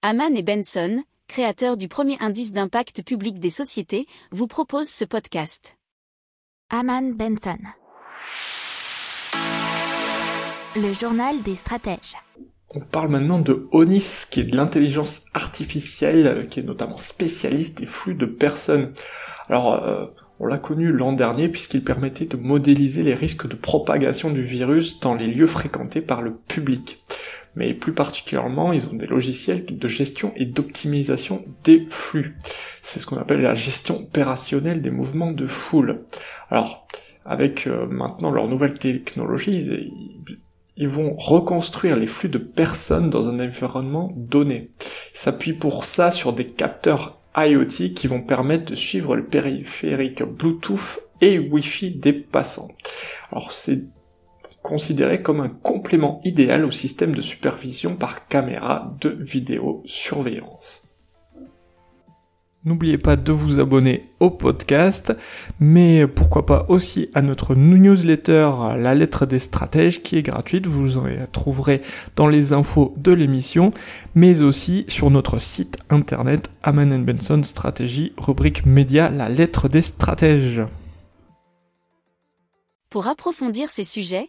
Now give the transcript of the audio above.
Haman et Benson, créateurs du premier indice d'impact public des sociétés, vous proposent ce podcast. Haman Benson. Le journal des stratèges. On parle maintenant de ONIS, qui est de l'intelligence artificielle, qui est notamment spécialiste des flux de personnes. Alors, euh, on l'a connu l'an dernier puisqu'il permettait de modéliser les risques de propagation du virus dans les lieux fréquentés par le public mais plus particulièrement, ils ont des logiciels de gestion et d'optimisation des flux. C'est ce qu'on appelle la gestion opérationnelle des mouvements de foule. Alors, avec euh, maintenant leur nouvelle technologie, ils, vont reconstruire les flux de personnes dans un environnement donné. Ils s'appuient pour ça sur des capteurs IoT qui vont permettre de suivre le périphérique Bluetooth et Wi-Fi des passants. Alors c'est considéré comme un complément idéal au système de supervision par caméra de vidéosurveillance. N'oubliez pas de vous abonner au podcast, mais pourquoi pas aussi à notre newsletter La lettre des stratèges qui est gratuite, vous en trouverez dans les infos de l'émission, mais aussi sur notre site internet Aman Benson Stratégie, rubrique média La lettre des stratèges. Pour approfondir ces sujets,